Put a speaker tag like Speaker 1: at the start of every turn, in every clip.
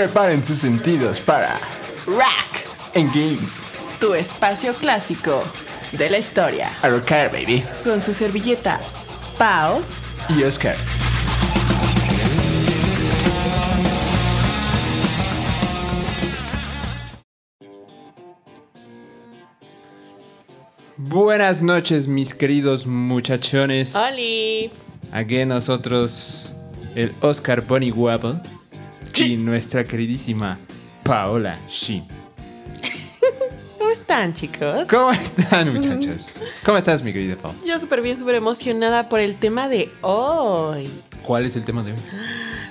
Speaker 1: Preparen sus sentidos para
Speaker 2: Rack,
Speaker 1: En Games.
Speaker 2: tu espacio clásico de la historia.
Speaker 1: A rocar, baby.
Speaker 2: Con su servilleta, Pau.
Speaker 1: Y Oscar. Buenas noches, mis queridos muchachones.
Speaker 2: ¡Oli!
Speaker 1: Aquí nosotros, el Oscar Bonnie Wapple y nuestra queridísima Paola Shin.
Speaker 2: ¿Cómo están, chicos?
Speaker 1: ¿Cómo están, muchachos? ¿Cómo estás, mi querida Pau?
Speaker 2: Yo súper bien, súper emocionada por el tema de hoy.
Speaker 1: ¿Cuál es el tema de hoy?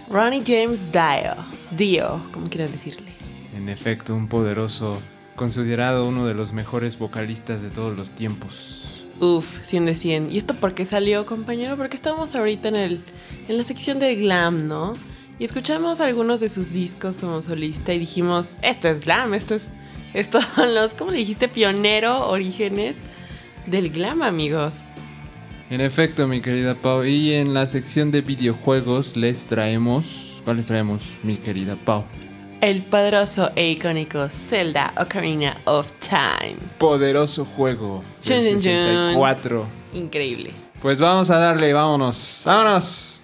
Speaker 2: Ronnie James Dio. Dio, como quieras decirle.
Speaker 1: En efecto, un poderoso, considerado uno de los mejores vocalistas de todos los tiempos.
Speaker 2: Uf, 100 de 100. ¿Y esto por qué salió, compañero? Porque estamos ahorita en, el, en la sección del glam, ¿no? Y escuchamos algunos de sus discos como solista y dijimos, esto es glam, esto es... Estos son los, ¿cómo le dijiste? Pionero, orígenes del glam, amigos.
Speaker 1: En efecto, mi querida Pau, y en la sección de videojuegos les traemos... ¿Cuál les traemos, mi querida Pau?
Speaker 2: El poderoso e icónico Zelda Ocarina of Time.
Speaker 1: Poderoso juego del
Speaker 2: chun, chun.
Speaker 1: 64.
Speaker 2: Increíble.
Speaker 1: Pues vamos a darle, vámonos, vámonos.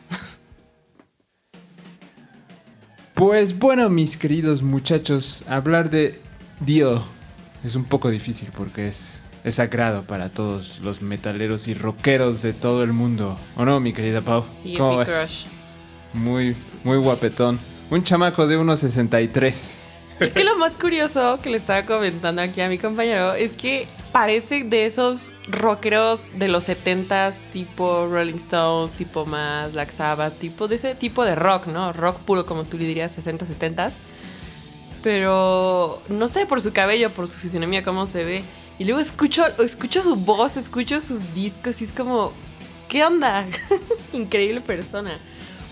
Speaker 1: Pues bueno, mis queridos muchachos, hablar de Dio es un poco difícil porque es, es sagrado para todos los metaleros y rockeros de todo el mundo. ¿O no, mi querida Pau?
Speaker 2: Sí, es
Speaker 1: ¿Cómo
Speaker 2: mi crush.
Speaker 1: Muy, muy guapetón. Un chamaco de 1.63.
Speaker 2: Es que lo más curioso que le estaba comentando aquí a mi compañero es que parece de esos rockeros de los 70s, tipo Rolling Stones, tipo más Black Sabbath, tipo de ese tipo de rock, ¿no? Rock puro, como tú le dirías, 60, 70s. Pero no sé, por su cabello, por su fisionomía, cómo se ve. Y luego escucho, escucho su voz, escucho sus discos y es como, ¿qué onda? Increíble persona.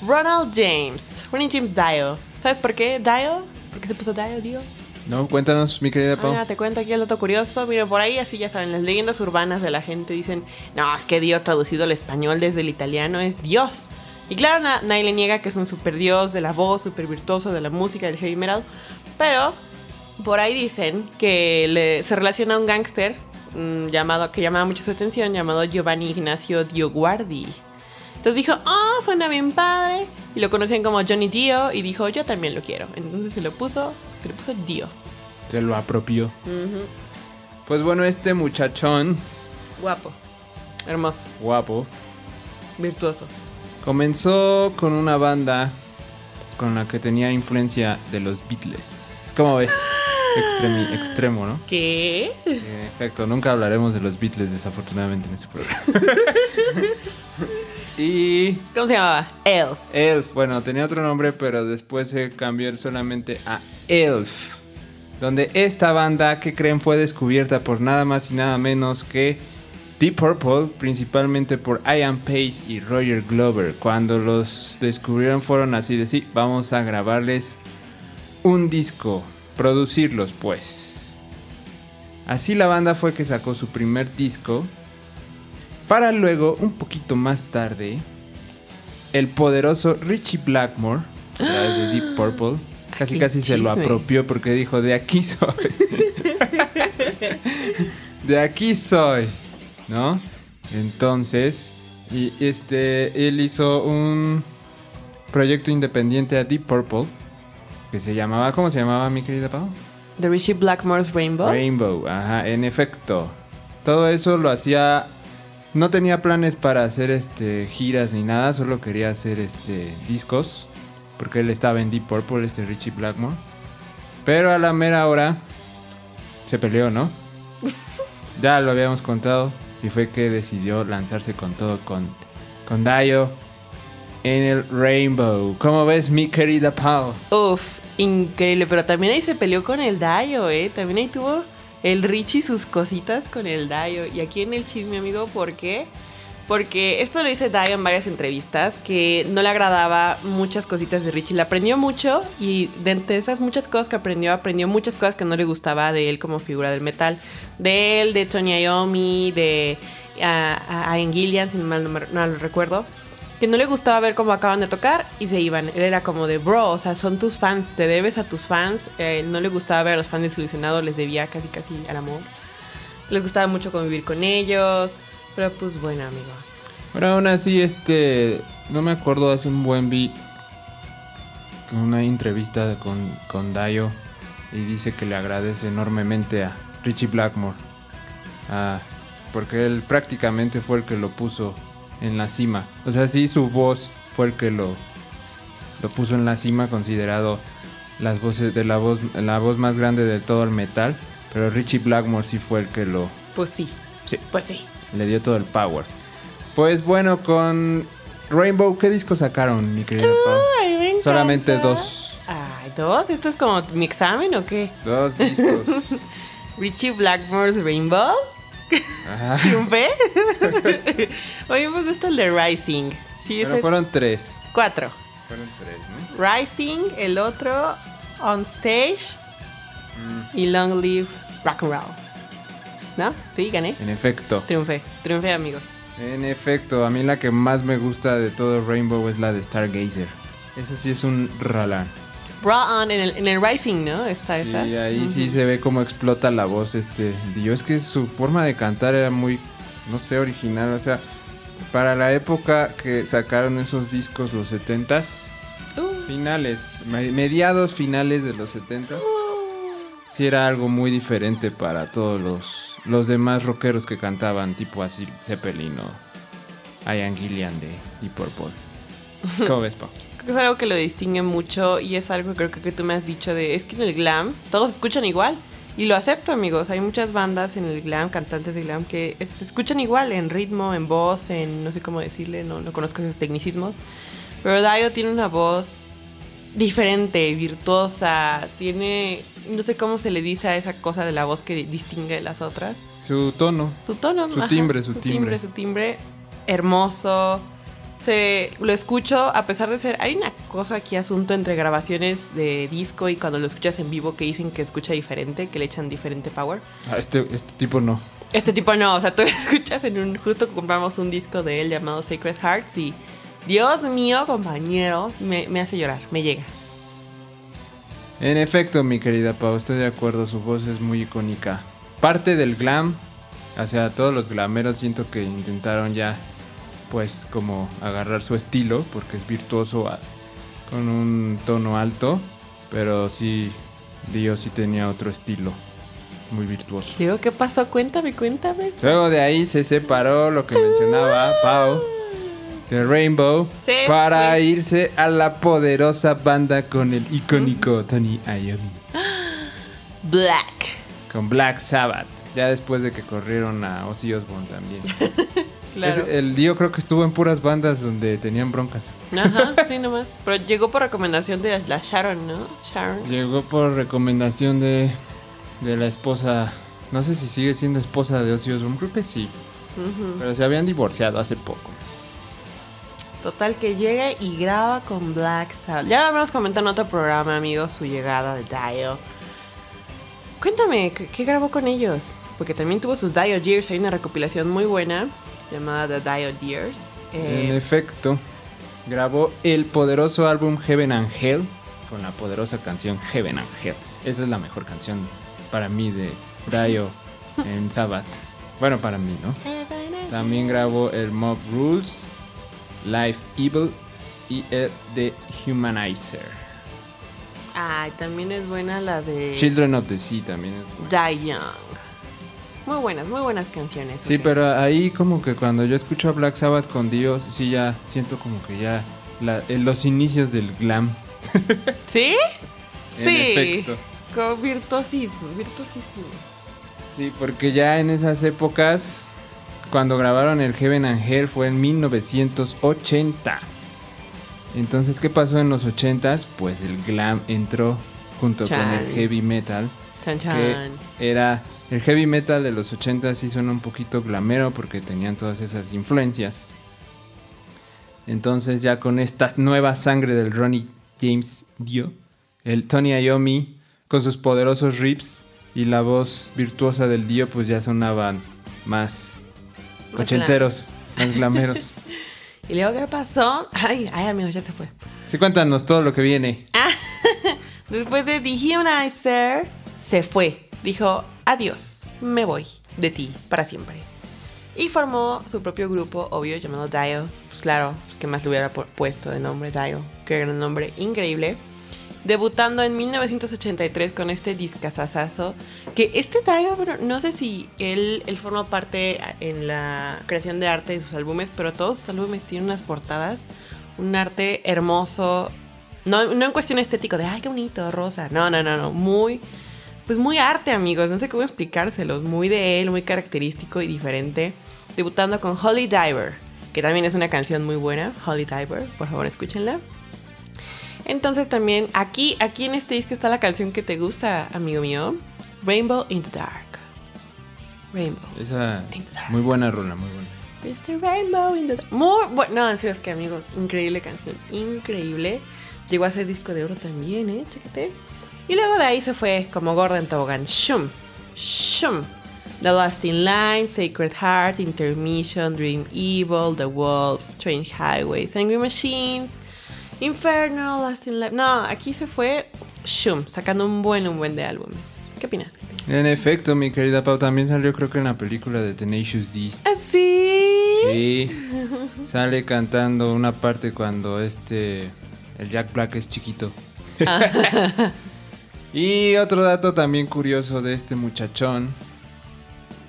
Speaker 2: Ronald James, Ronald James Dio. ¿Sabes por qué Dio? ¿Por qué se puso Dio, Dio?
Speaker 1: No, cuéntanos, mi querida Pau.
Speaker 2: Ah, te cuento aquí el dato curioso. Miren, por ahí así ya saben, las leyendas urbanas de la gente dicen, no, es que Dio traducido al español desde el italiano es Dios. Y claro, na- nadie le niega que es un super dios de la voz, super virtuoso de la música, del heavy metal. Pero por ahí dicen que le- se relaciona a un gángster mm, llamado, que llamaba mucho su atención, llamado Giovanni Ignacio Dioguardi. Entonces dijo, oh, suena bien padre. Y lo conocían como Johnny Dio y dijo, yo también lo quiero. Entonces se lo puso, se lo puso Dio.
Speaker 1: Se lo apropió. Pues bueno, este muchachón
Speaker 2: Guapo. Hermoso.
Speaker 1: guapo
Speaker 2: Virtuoso.
Speaker 1: comenzó con una banda con la que tenía influencia de los Beatles. ¿Cómo ves? Extremi- extremo, ¿no?
Speaker 2: ¿Qué?
Speaker 1: En efecto, nunca hablaremos de los Beatles desafortunadamente en este programa. y
Speaker 2: ¿Cómo se llamaba? Elf.
Speaker 1: Elf, bueno, tenía otro nombre, pero después se cambió solamente a Elf. Donde esta banda, que creen, fue descubierta por nada más y nada menos que Deep Purple, principalmente por Ian Pace y Roger Glover. Cuando los descubrieron fueron así de sí, vamos a grabarles un disco, producirlos pues. Así la banda fue que sacó su primer disco. Para luego, un poquito más tarde, el poderoso Richie Blackmore, a través de Deep Purple, casi
Speaker 2: qué
Speaker 1: casi se lo apropió porque dijo, de aquí soy. de aquí soy. ¿No? Entonces, y este, él hizo un proyecto independiente a Deep Purple, que se llamaba, ¿cómo se llamaba mi querida Pau?
Speaker 2: The Richie Blackmore's Rainbow.
Speaker 1: Rainbow, ajá, en efecto. Todo eso lo hacía. No tenía planes para hacer este giras ni nada, solo quería hacer este discos. Porque él estaba en Deep Purple, este Richie Blackmore. Pero a la mera hora se peleó, ¿no? ya lo habíamos contado. Y fue que decidió lanzarse con todo con, con Dio en el Rainbow. ¿Cómo ves, mi querida Pau?
Speaker 2: Uf, increíble. Pero también ahí se peleó con el Dio, ¿eh? También ahí tuvo el Richie sus cositas con el Dio. Y aquí en el chisme, amigo, ¿por qué? Porque esto lo dice Dio en varias entrevistas, que no le agradaba muchas cositas de Richie. Le aprendió mucho y de entre esas muchas cosas que aprendió, aprendió muchas cosas que no le gustaba de él como figura del metal. De él, de Tony Iommi, de a, a Ian Gillian, si mal no, me- no lo recuerdo. Que no le gustaba ver cómo acaban de tocar y se iban. Él era como de, bro, o sea, son tus fans, te debes a tus fans. Eh, no le gustaba ver a los fans desilusionados, les debía casi casi al amor. Les gustaba mucho convivir con ellos, pero pues bueno, amigos.
Speaker 1: Pero aún así, este, no me acuerdo, hace un buen vi una entrevista con, con y dice que le agradece enormemente a Richie Blackmore. Porque él prácticamente fue el que lo puso en la cima. O sea, sí, su voz fue el que lo, lo puso en la cima, considerado las voces de la voz, la voz más grande de todo el metal. Pero Richie Blackmore sí fue el que lo.
Speaker 2: Pues sí.
Speaker 1: Sí.
Speaker 2: Pues sí.
Speaker 1: Le dio todo el power. Pues bueno, con Rainbow, ¿qué disco sacaron, mi querida Pau? Solamente dos.
Speaker 2: Ay, ¿dos? ¿Esto es como mi examen o qué?
Speaker 1: Dos discos.
Speaker 2: Richie Blackmore's Rainbow. ¿Triunfé? Oye, me gusta el de Rising. Sí,
Speaker 1: Pero
Speaker 2: ese.
Speaker 1: fueron tres.
Speaker 2: Cuatro.
Speaker 1: Fueron tres, ¿no?
Speaker 2: Rising, el otro, On Stage
Speaker 1: Mm,
Speaker 2: y Long Live Rock and Roll. ¿No? Sí, gané.
Speaker 1: en efecto.
Speaker 2: Triunfé. Triunfé, amigos.
Speaker 1: En efecto, a mí la que más me gusta de todo Rainbow es la de Stargazer. Esa sí es un ralán.
Speaker 2: Raw On en el, en el Rising, ¿no? Está
Speaker 1: Sí,
Speaker 2: esa.
Speaker 1: ahí sí se ve cómo explota la voz este Dio. Es que su forma de cantar era muy, no sé, original. O sea, para la época que sacaron esos discos, los 70s,
Speaker 2: Uh,
Speaker 1: finales, me- mediados finales de los 70s, sí era algo muy diferente para todos los, los demás rockeros que cantaban, tipo así Zeppelin o Ian Gillian de Deep Purple. ¿Cómo ves, Pau?
Speaker 2: Creo que es algo que lo distingue mucho y es algo creo que, que tú me has dicho de es que en el glam todos escuchan igual y lo acepto amigos hay muchas bandas en el glam cantantes de glam que se escuchan igual en ritmo en voz en no sé cómo decirle no, no conozco esos tecnicismos pero Dio tiene una voz diferente virtuosa tiene no sé cómo se le dice a esa cosa de la voz que distingue de las otras
Speaker 1: Su tono.
Speaker 2: su tono.
Speaker 1: Su timbre, su timbre.
Speaker 2: Su timbre hermoso. Se, lo escucho a pesar de ser... Hay una cosa aquí, asunto entre grabaciones de disco y cuando lo escuchas en vivo que dicen que escucha diferente, que le echan diferente power.
Speaker 1: Ah, este, este tipo no.
Speaker 2: Este tipo no, o sea, tú lo escuchas en un... Justo compramos un disco de él llamado Sacred Hearts y... Dios mío, compañero, me, me hace llorar, me llega.
Speaker 1: En efecto, mi querida Pau, estoy de acuerdo, su voz es muy icónica. Parte del glam, o sea, todos los glameros siento que intentaron ya, pues, como agarrar su estilo, porque es virtuoso a- con un tono alto, pero sí, Dio sí tenía otro estilo, muy virtuoso.
Speaker 2: Digo, ¿qué pasó? Cuéntame, cuéntame.
Speaker 1: Luego de ahí se separó lo que mencionaba Pau de Rainbow
Speaker 2: Sí,
Speaker 1: para
Speaker 2: sí.
Speaker 1: irse a la poderosa banda con el icónico Tony Iommi.
Speaker 2: Black.
Speaker 1: Con Black Sabbath. Ya después de que corrieron a Ozzy Osbourne también.
Speaker 2: Claro.
Speaker 1: Es- el Dio creo que estuvo en puras bandas donde tenían broncas.
Speaker 2: Ajá, sí, nomás. Pero llegó por recomendación de la Sharon, ¿no? Sharon.
Speaker 1: Llegó por recomendación de, de la esposa. No sé si sigue siendo esposa de Ozzy Osbourne. Creo que sí. Pero se habían divorciado hace poco.
Speaker 2: Total que llega y graba con Black Sabbath. Ya lo habíamos comentado en otro programa, amigos, su llegada de Dio. Cuéntame, ¿qué, qué grabó con ellos? Porque también tuvo sus Dio Years. Hay una recopilación muy buena llamada The Dio Years. Eh,
Speaker 1: En efecto, grabó el poderoso álbum Heaven and Hell con la poderosa canción Heaven and Hell. Esa es la mejor canción para mí de Dio en Sabbath. Bueno, para mí, ¿no? También grabó el Mob Rules, Life Evil y el The Humanizer.
Speaker 2: Ay, también es buena la de
Speaker 1: Children of the Sea también es buena.
Speaker 2: Die Young. Muy buenas, muy buenas canciones.
Speaker 1: Sí, pero ahí como que cuando yo escucho a Black Sabbath con Dios, sí ya siento como que ya la- en los inicios del glam.
Speaker 2: ¿Sí?
Speaker 1: En
Speaker 2: Sí.
Speaker 1: efecto.
Speaker 2: Virtuosismo, virtuosismo.
Speaker 1: Sí, porque ya en esas épocas, cuando grabaron el Heaven and Hell fue en 1980. Entonces, ¿qué pasó en los 80s? Pues el glam entró junto con el heavy metal.
Speaker 2: Chan
Speaker 1: Que
Speaker 2: chan.
Speaker 1: era el heavy metal de los 80s sí suena un poquito glamero porque tenían todas esas influencias. Entonces ya con esta nueva sangre del Ronnie James Dio, el Tony Iommi con sus poderosos riffs y la voz virtuosa del Dio pues ya sonaban más
Speaker 2: Más
Speaker 1: ochenteros, más glameros.
Speaker 2: ¿Y luego qué pasó? Ay, ay, amigos, ya se fue.
Speaker 1: Sí, cuéntanos todo lo que viene.
Speaker 2: Después de The Humanizer, se fue. Dijo, adiós, me voy de ti para siempre. Y formó su propio grupo, obvio, llamado Dio. Pues claro, pues que más le hubiera pu- puesto de nombre Dio. Qué gran nombre, increíble. Debutando en 1983 con este discazazazo. Que este Dio, no sé si él, él formó parte en la creación de arte de sus álbumes, pero todos sus álbumes tienen unas portadas. Un arte hermoso. No, no en cuestión estético de, ay, qué bonito, rosa. No, no, no, no. Muy, pues muy arte, amigos. No sé cómo explicárselos. Muy de él, muy característico y diferente. Debutando con Holy Diver, que también es una canción muy buena. Holy Diver, por favor, escúchenla. Entonces también aquí, aquí en este disco está la canción que te gusta, amigo mío. Rainbow in the Dark. Rainbow.
Speaker 1: Esa muy buena rola, muy buena.
Speaker 2: Mr. Rainbow in the Dark. Muy bueno. No, en serio, es que amigos, increíble canción. Increíble. Llegó a ser disco de oro también, ¿eh? Chécate. Y luego de ahí se fue como Gordon Tobogán. Shum. Shum. The Lost in Line, Sacred Heart, Intermission, Dream Evil, The Wolves, Strange Highways, Angry Machines, Inferno, Lost in Life. No, aquí se fue Shum, sacando un buen, un buen de álbumes. ¿Qué opinas?
Speaker 1: En efecto, mi querida Pau, también salió creo que en la película de Tenacious D.
Speaker 2: ¿Ah, sí?
Speaker 1: Sí, sale cantando una parte cuando este, el Jack Black es chiquito. y otro dato también curioso de este muchachón,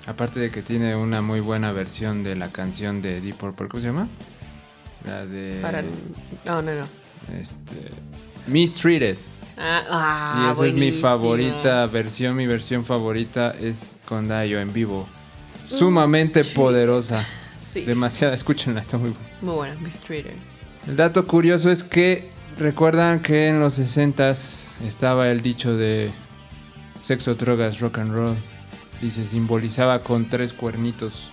Speaker 1: aparte de que tiene una muy buena versión de la canción de Deep Purple, ¿cómo se llama? La de...
Speaker 2: Para... No, no, no.
Speaker 1: Este, Mistreated.
Speaker 2: Ah, ah,
Speaker 1: Sí, esa es mi favorita versión. Mi versión favorita es con Dayo en vivo. Sumamente
Speaker 2: sí.
Speaker 1: poderosa.
Speaker 2: Sí,
Speaker 1: Demasiada, escúchenla, está muy buena.
Speaker 2: muy buena, Mistreater.
Speaker 1: El dato curioso es que recuerdan que en los 60s estaba el dicho de sexo, drogas, rock and roll. Y se simbolizaba con tres cuernitos.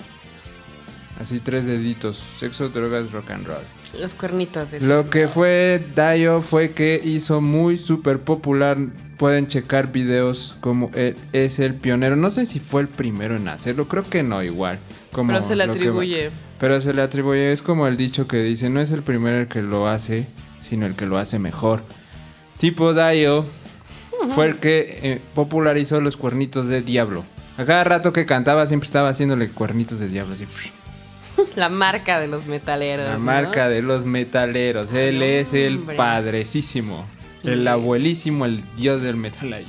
Speaker 1: Así tres deditos. Sexo, drogas, rock and roll.
Speaker 2: Los cuernitos. de-
Speaker 1: Lo que fue Dio fue que hizo muy súper popular. Pueden checar videos como él es el pionero. No sé si fue el primero en hacerlo, creo que no, igual. Como
Speaker 2: Pero se le
Speaker 1: que-
Speaker 2: atribuye.
Speaker 1: pero se le atribuye, es como el dicho que dice, no es el primero el que lo hace, sino el que lo hace mejor. Tipo Dio fue el que eh, popularizó los cuernitos de diablo. A cada rato que cantaba siempre estaba haciéndole cuernitos de diablo. Así.
Speaker 2: La marca de los metaleros.
Speaker 1: La
Speaker 2: ¿no?
Speaker 1: marca de los metaleros. Él es el padrecísimo. El abuelísimo, el dios del metal ahí.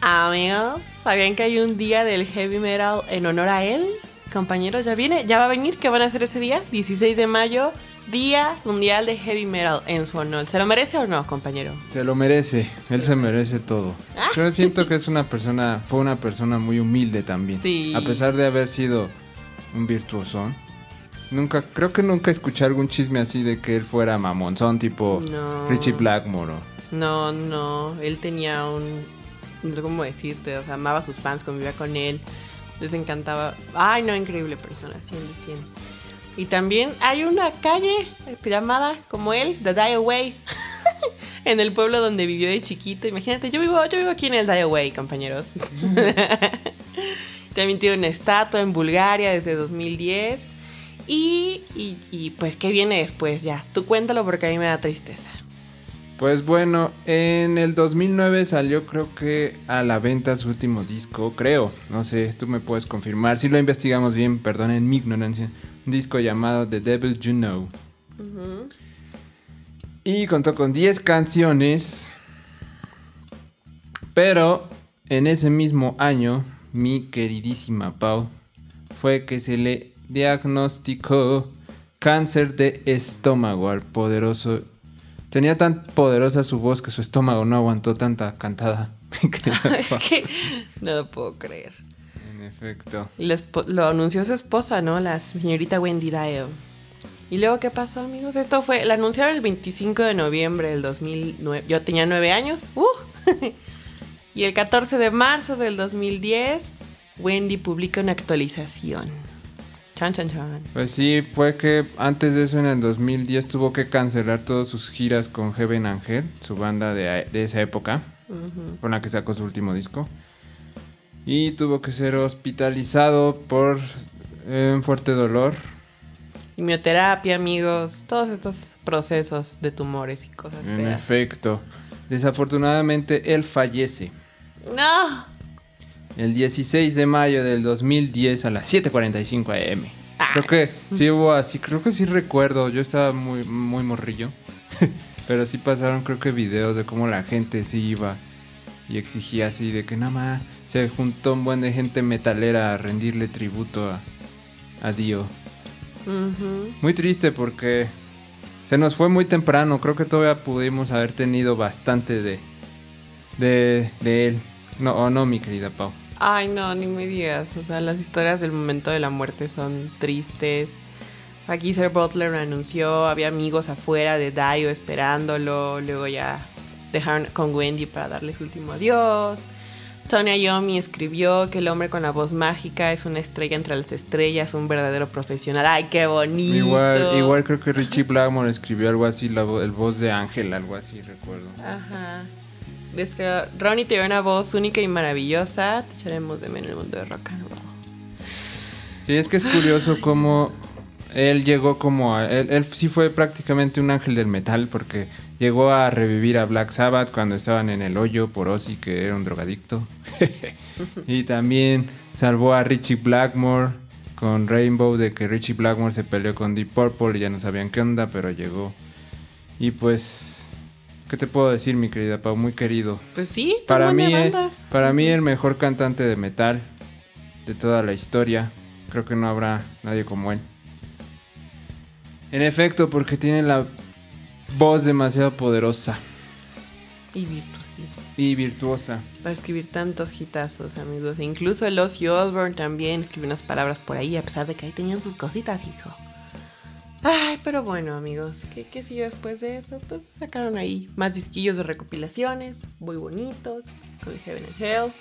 Speaker 2: Amigos, ¿sabían que hay un día del heavy metal en honor a él? Compañeros, ya viene, ya va a venir. ¿Qué van a hacer ese día? 16 de mayo, Día Mundial de Heavy Metal en su honor. ¿Se lo merece o no, compañero?
Speaker 1: Se lo merece. Él se merece todo.
Speaker 2: Ah.
Speaker 1: Yo siento que es una persona, fue una persona muy humilde también.
Speaker 2: Sí.
Speaker 1: A pesar de haber sido un virtuosón. Nunca, creo que nunca escuché algún chisme así de que él fuera mamonzón, tipo
Speaker 2: No.
Speaker 1: Richie Blackmore.
Speaker 2: No, no, él tenía un... No sé cómo decirte, o sea, amaba a sus fans, convivía con él, les encantaba. Ay, no, increíble persona, 100 de 100. Y también hay una calle llamada como él, The Die Away, en el pueblo donde vivió de chiquito. Imagínate, yo vivo, yo vivo aquí en el Die Away, compañeros. también tiene una estatua en Bulgaria desde 2010. Y, y, y pues, ¿qué viene después ya? Tú cuéntalo porque a mí me da tristeza.
Speaker 1: Pues bueno, en el 2009 salió creo que a la venta su último disco, creo, no sé, tú me puedes confirmar, si lo investigamos bien, perdonen mi ignorancia, un disco llamado The Devil You Know. Y contó con 10 canciones, pero en ese mismo año, mi queridísima Pau, fue que se le diagnosticó cáncer de estómago al poderoso Tenía tan poderosa su voz que su estómago no aguantó tanta cantada.
Speaker 2: es que no lo puedo creer.
Speaker 1: en efecto.
Speaker 2: Y lo, espo- lo anunció su esposa, ¿no? La señorita Wendy Dio. ¿Y luego qué pasó, amigos? Esto fue, la anunciaron el 25 de noviembre del 2009. Yo tenía nueve años. ¡Uh! y el 14 de marzo del 2010, Wendy publica una actualización. Chan, chan, chan.
Speaker 1: Pues sí, fue que antes de eso en el 2010 tuvo que cancelar todas sus giras con Heaven Angel, su banda de, de esa época, con la que sacó su último disco. Y tuvo que ser hospitalizado por eh, un fuerte dolor.
Speaker 2: quimioterapia, amigos, todos estos procesos de tumores y cosas
Speaker 1: En
Speaker 2: feas.
Speaker 1: efecto. Desafortunadamente, él fallece
Speaker 2: No.
Speaker 1: El 16 de mayo del 2010 a las 7.45 am. Creo que sí hubo así, creo que sí recuerdo. Yo estaba muy, muy morrillo. Pero sí pasaron, creo que videos de cómo la gente sí iba y exigía así de que nada más se juntó un buen de gente metalera a rendirle tributo a, a Dio. Muy triste porque se nos fue muy temprano. Creo que todavía pudimos haber tenido bastante de, de, de él. No, o no, mi querida Pau.
Speaker 2: Ay, no, ni me digas. O sea, las historias del momento de la muerte son tristes. O sea, Geezer Butler anunció, había amigos afuera de Dio esperándolo. Luego ya dejaron con Wendy para darle su último adiós. Tonya Yomi escribió que el hombre con la voz mágica es una estrella entre las estrellas, un verdadero profesional. ¡Ay, qué bonito!
Speaker 1: Igual, igual creo que Richie Blackmore escribió algo así, la vo- el voz de Ángel, algo así, recuerdo.
Speaker 2: Ajá. Ronnie tiene una voz única y maravillosa. Te echaremos de menos en el mundo de rock and roll.
Speaker 1: Sí, es que es curioso cómo él llegó como a... Él, él sí fue prácticamente un ángel del metal porque llegó a revivir a Black Sabbath cuando estaban en el hoyo por Ozzy, que era un drogadicto. y también salvó a Richie Blackmore con Rainbow, de que Richie Blackmore se peleó con Deep Purple y ya no sabían qué onda, pero llegó. Y pues... ¿Qué te puedo decir, mi querida Pau? Muy querido.
Speaker 2: Pues sí,
Speaker 1: Para
Speaker 2: tuvo
Speaker 1: mí, eh, para mí el mejor cantante de metal de toda la historia. Creo que no habrá nadie como él. En efecto, porque tiene la voz demasiado poderosa
Speaker 2: Y virtuosismo.
Speaker 1: y virtuosa.
Speaker 2: Para escribir tantos hitazos, amigos. E incluso el Ozzy Osbourne también escribió unas palabras por ahí, a pesar de que ahí tenían sus cositas, hijo. Ay, pero bueno, amigos, ¿qué, qué siguió después de eso? Pues sacaron ahí más disquillos de recopilaciones, muy bonitos, con Heaven and Hell.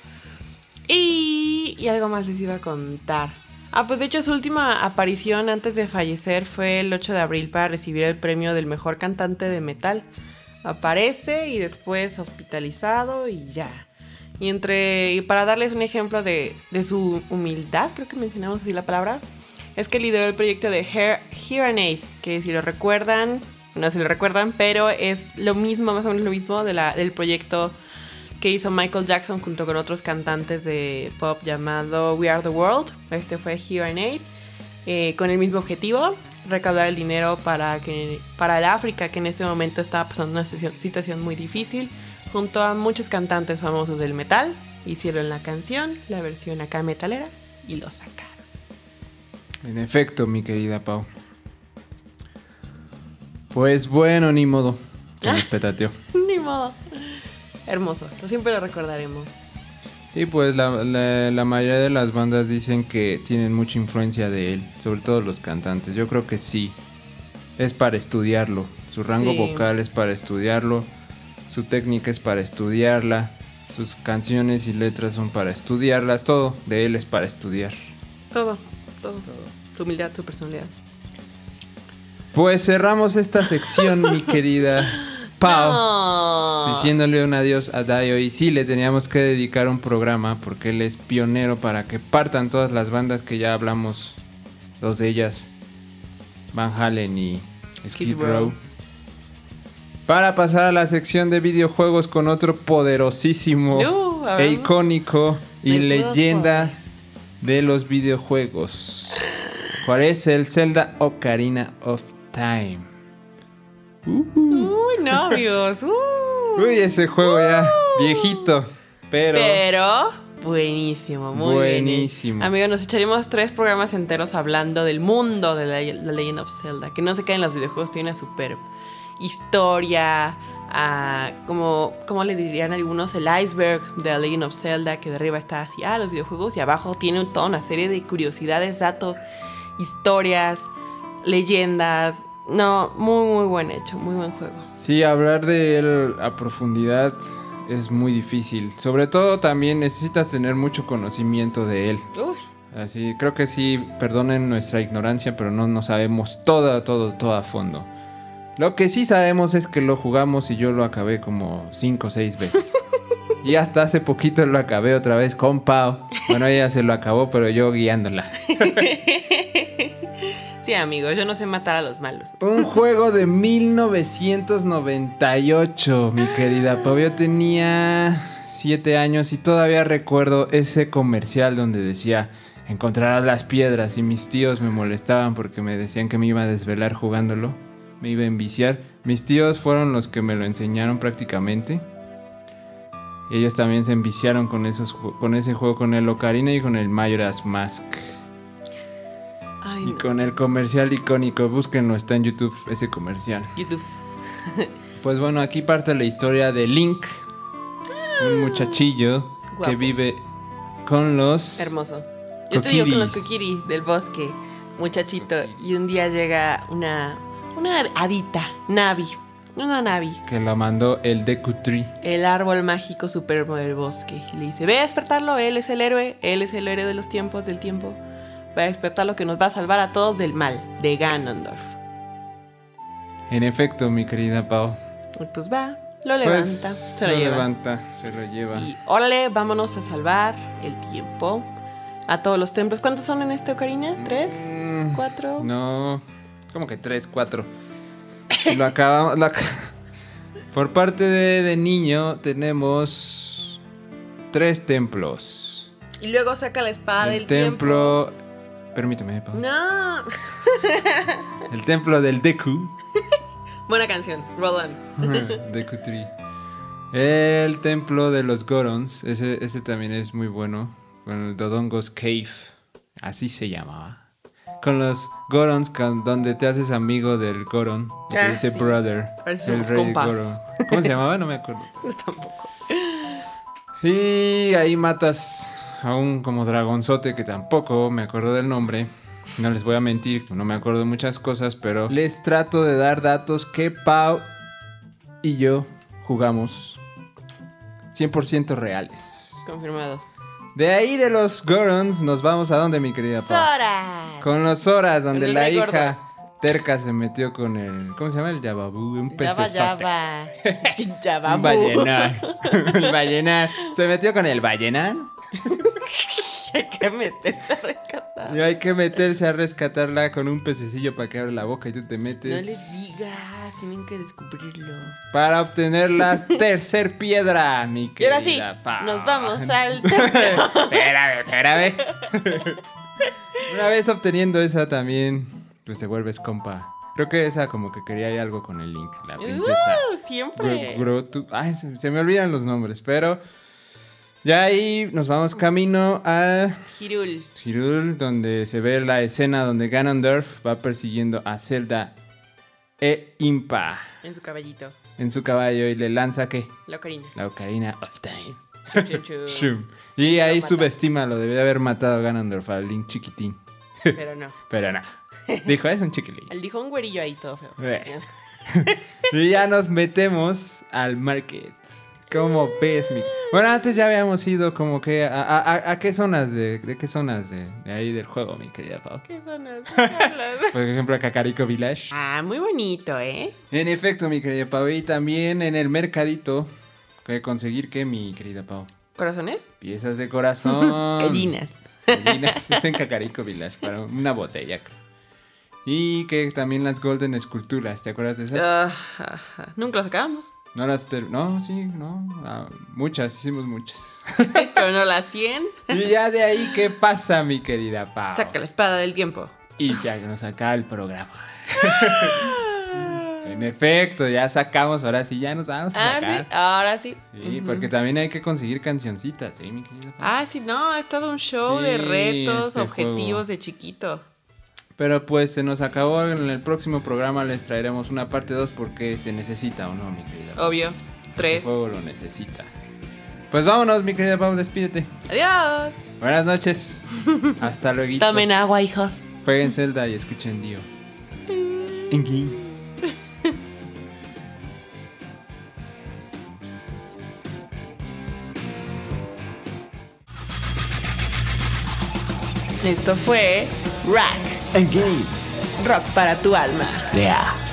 Speaker 2: Y, y algo más les iba a contar. Ah, pues de hecho su última aparición antes de fallecer fue el 8 de abril para recibir el premio del mejor cantante de metal. Aparece y después hospitalizado y ya. Y entre y para darles un ejemplo de, de su humildad, creo que mencionamos así la palabra, es que lideró el proyecto de Hair, Hearing Aid, que si lo recuerdan, no si lo recuerdan, pero es lo mismo, más o menos lo mismo del proyecto que hizo Michael Jackson junto con otros cantantes de pop llamado We Are the World. Este fue Hearing Aid, eh, con el mismo objetivo, recaudar el dinero para, que, para el África, que en este momento estaba pasando una situación muy difícil, junto a muchos cantantes famosos del metal. Hicieron la canción, la versión acá metalera, y lo sacaron.
Speaker 1: En efecto, mi querida Pau. Pues bueno, ni modo. Se nos petateó.
Speaker 2: Ni modo. Hermoso, lo siempre lo recordaremos.
Speaker 1: Sí, pues la, la- la mayoría de las bandas dicen que tienen mucha influencia de él, sobre todo los cantantes. Yo creo que sí. Es para estudiarlo. Su rango
Speaker 2: Sí.
Speaker 1: vocal es para estudiarlo. Su técnica es para estudiarla. Sus canciones y letras son para estudiarlas. Todo de él es para estudiar.
Speaker 2: Todo, todo. Tu humildad, tu personalidad.
Speaker 1: Pues cerramos esta sección, mi querida Pau.
Speaker 2: No.
Speaker 1: Diciéndole un adiós a Dio y sí le teníamos que dedicar un programa porque él es pionero para que partan todas las bandas que ya hablamos, dos de ellas, Van Halen y Skid Row. Para pasar a la sección de videojuegos con otro poderosísimo
Speaker 2: Uh,
Speaker 1: e icónico y leyenda. De los videojuegos. ¿Cuál es el Zelda Ocarina of Time? Uh.
Speaker 2: Uy, novios. Uh.
Speaker 1: Uy, ese juego ya viejito, pero,
Speaker 2: Pero buenísimo, muy
Speaker 1: Buenísimo.
Speaker 2: bien. Amigos, nos echaremos tres programas enteros hablando del mundo de la, la Legend of Zelda. Que no se cae en los videojuegos, tiene una super historia. Ah, como, como le dirían algunos, el iceberg de la Legend of Zelda, que de arriba está así, ah, los videojuegos, y abajo tiene toda una serie de curiosidades, datos, historias, leyendas. No, muy, muy buen hecho, muy buen juego.
Speaker 1: sí, hablar de él a profundidad es muy difícil. Sobre todo también necesitas tener mucho conocimiento de él.
Speaker 2: Uy,
Speaker 1: Así, creo que sí, perdonen nuestra ignorancia, pero no, no sabemos todo, todo, todo a fondo. Lo que sí sabemos es que lo jugamos y yo lo acabé como 5 o 6 veces. y hasta hace poquito lo acabé otra vez con Pau. Bueno, ella se lo acabó, pero yo guiándola.
Speaker 2: Sí, amigo, yo no sé matar a los malos.
Speaker 1: Un juego de 1998, mi querida Pau. Yo tenía 7 años y todavía recuerdo ese comercial donde decía encontrarás las piedras y mis tíos me molestaban porque me decían que me iba a desvelar jugándolo, me iba a enviciar. Mis tíos fueron los que me lo enseñaron prácticamente. Ellos también se enviciaron con, esos, con ese juego, con el Ocarina y con el Majora's Mask.
Speaker 2: Ay,
Speaker 1: Y
Speaker 2: no.
Speaker 1: con el comercial icónico, búsquenlo, está en YouTube ese comercial.
Speaker 2: YouTube.
Speaker 1: Pues bueno, aquí parte la historia de Link, un muchachillo que vive con los...
Speaker 2: Hermoso. Yo te digo con los kokiri del bosque, muchachito. Y un día llega una, una hadita, Navi. Una Navi.
Speaker 1: Que lo mandó el Deku Tree.
Speaker 2: El árbol mágico supremo del bosque. Y le dice, ve a despertarlo, él es el héroe, él es el héroe de los tiempos, del tiempo. Va a despertarlo que nos va a salvar a todos del mal, de Ganondorf.
Speaker 1: En efecto, mi querida Pau.
Speaker 2: Pues va, lo levanta,
Speaker 1: Pues,
Speaker 2: se lo, lleva.
Speaker 1: levanta, se lo lleva.
Speaker 2: Y órale, vámonos a salvar el tiempo. A todos los templos. ¿Cuántos son en este Ocarina? ¿Tres?
Speaker 1: Mm,
Speaker 2: ¿Cuatro?
Speaker 1: No, como que tres, cuatro. Lo acabamos... lo Por parte de, de niño tenemos tres templos.
Speaker 2: Y luego saca la espada
Speaker 1: el
Speaker 2: del
Speaker 1: templo... Permíteme, Pau.
Speaker 2: tiempo. No.
Speaker 1: El templo del Deku.
Speaker 2: Buena canción, Roland.
Speaker 1: Deku Tree. El templo de los Gorons. Ese, ese también es muy bueno. Con el Dodongo's Cave. Así se llamaba. Con los Gorons, con- donde te haces amigo del Goron. Te
Speaker 2: Ah,
Speaker 1: dice
Speaker 2: sí.
Speaker 1: brother.
Speaker 2: Parece
Speaker 1: el rey. Goron. ¿Cómo se llamaba? No me acuerdo.
Speaker 2: Yo tampoco.
Speaker 1: Y ahí matas a un como dragonzote que tampoco me acuerdo del nombre. No les voy a mentir, no me acuerdo de muchas cosas, pero les trato de dar datos que Pau y yo jugamos 100% reales.
Speaker 2: Confirmados.
Speaker 1: De ahí de los Gorons nos vamos a donde mi querida Pau.
Speaker 2: Sora.
Speaker 1: Con los Horas, donde
Speaker 2: el
Speaker 1: la hija terca se metió con el ¿cómo se llama? El Yababu, un
Speaker 2: Ya va,
Speaker 1: pecesote.
Speaker 2: ya va. Ya va.
Speaker 1: Un ballenar. el ballenar. Se metió con el ballenar.
Speaker 2: Hay que meterse a rescatar.
Speaker 1: Y hay que meterse a rescatarla con un pececillo para que abra la boca y tú te
Speaker 2: No
Speaker 1: metes
Speaker 2: les digas, tienen que descubrirlo.
Speaker 1: para obtener la tercer piedra, mi
Speaker 2: Y ahora sí,
Speaker 1: querida
Speaker 2: nos vamos al templo.
Speaker 1: espérame, espérame. Una vez obteniendo esa también, pues te vuelves compa. Creo que esa como que quería ahí algo con el Link, la princesa.
Speaker 2: Uh, siempre.
Speaker 1: Gro- Grotu- Ay, se, se me olvidan los nombres, pero ya ahí nos vamos camino a
Speaker 2: Hirul.
Speaker 1: Hyrule, donde se ve la escena donde Ganondorf va persiguiendo a Zelda e Impa
Speaker 2: En su caballito.
Speaker 1: en su caballo y le lanza ¿qué?
Speaker 2: La ocarina.
Speaker 1: La Ocarina of Time.
Speaker 2: Chum.
Speaker 1: Shum. Y ahí
Speaker 2: Lo
Speaker 1: subestima, lo debe haber matado a Ganondorf al Link chiquitín.
Speaker 2: Pero no.
Speaker 1: Pero no. Dijo, es un chiquilín.
Speaker 2: Él dijo un güerillo ahí todo feo.
Speaker 1: Eh. Y ya nos metemos al market. ¿Cómo ves, mi? Bueno, antes ya habíamos ido como que a, a- a- a qué zonas de, de qué zonas de, de ahí del juego, mi querida Pau.
Speaker 2: ¿Qué zonas? ¿De qué?
Speaker 1: Por ejemplo, a Kakariko Village.
Speaker 2: Ah, muy bonito, ¿eh?
Speaker 1: En efecto, mi querida Pau. Y también en el mercadito. Que conseguir que mi querida Pau.
Speaker 2: ¿Corazones?
Speaker 1: Piezas de corazón.
Speaker 2: Gallinas.
Speaker 1: Gallinas. Es en Kakariko Village. Para una botella, creo. Y que también las Golden Esculturas. ¿Te acuerdas de esas?
Speaker 2: Ah. Nunca los acabamos.
Speaker 1: No las No, sí, no. ah, muchas, hicimos muchas.
Speaker 2: Pero no las 100.
Speaker 1: y ya de ahí, ¿qué pasa, mi querida Pau?
Speaker 2: Saca la espada del tiempo.
Speaker 1: Y ya nos acaba el programa. en efecto, ya sacamos, ahora sí, ya nos vamos a
Speaker 2: Ah,
Speaker 1: sacar.
Speaker 2: sí, ahora sí.
Speaker 1: Sí, porque también hay que conseguir cancioncitas, ¿eh, mi querida Pau?
Speaker 2: Ah, sí, no, es todo un show de retos,
Speaker 1: este
Speaker 2: objetivos
Speaker 1: juego.
Speaker 2: de chiquito.
Speaker 1: Pero pues se nos acabó, en el próximo programa les traeremos una parte 2 porque se necesita o no, mi querida.
Speaker 2: Obvio.
Speaker 1: Este
Speaker 2: Tres.
Speaker 1: juego lo necesita. Pues vámonos, mi querida Pau, despídete.
Speaker 2: Adiós.
Speaker 1: Buenas noches. Hasta luego.
Speaker 2: Tomen agua, hijos.
Speaker 1: Jueguen Zelda y escuchen Dio. En games.
Speaker 2: Esto fue Rack.
Speaker 1: En games.
Speaker 2: Rock para tu alma.
Speaker 1: Yeah.